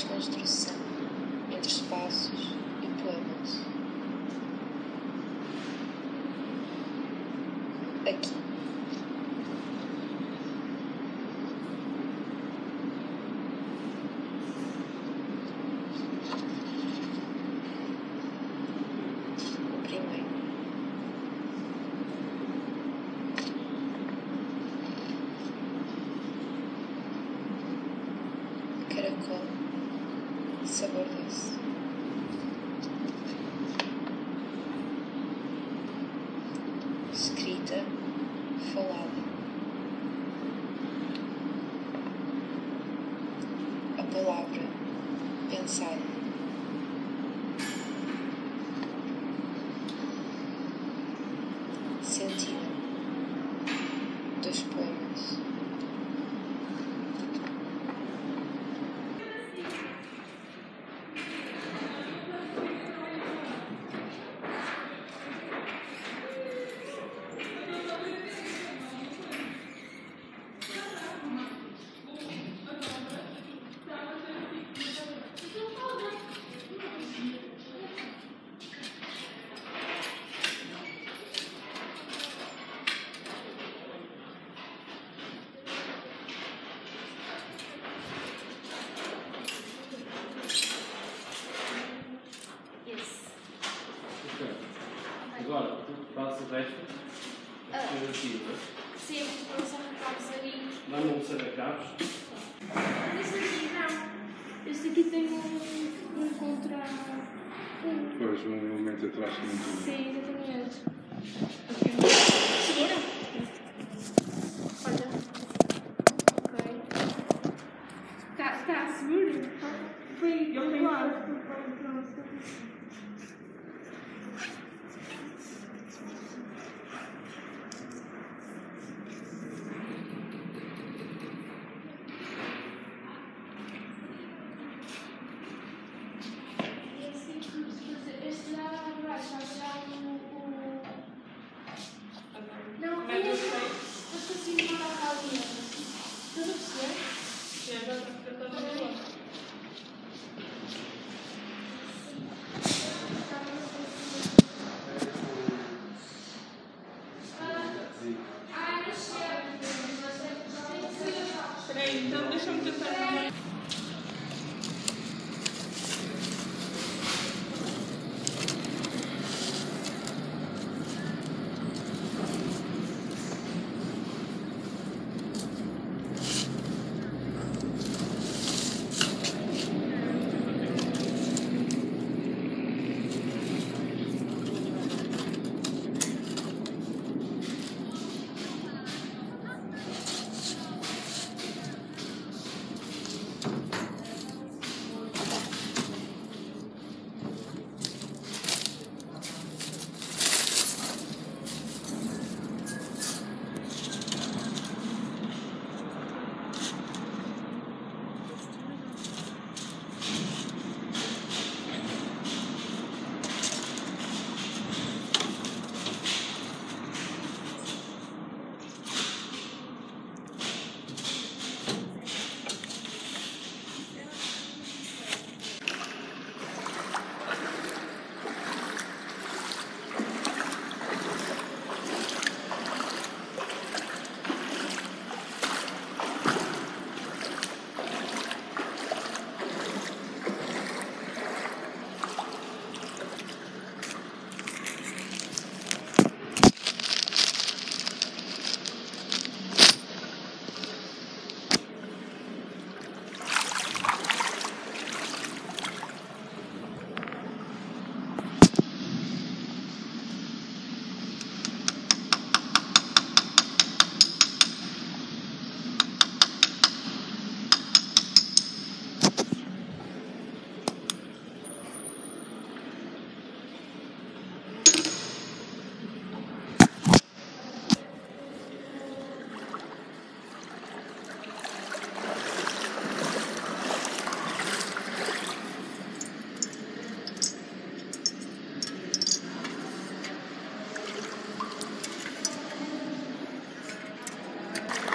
Desconstrução entre espaços e poemas. Aqui. Primeiro. Caracol. Sabor doce. Escrita. Falada. A palavra. Pensada. Fazes o resto. Ah. Aqui, não é? Sim, vou só arrancar ali. Dá-me um sacacabos. Este aqui não. Este aqui tem um, um contra. Um. Pois, um elemento atrás que não tinha. Sim, exatamente. Hey, don't listen to.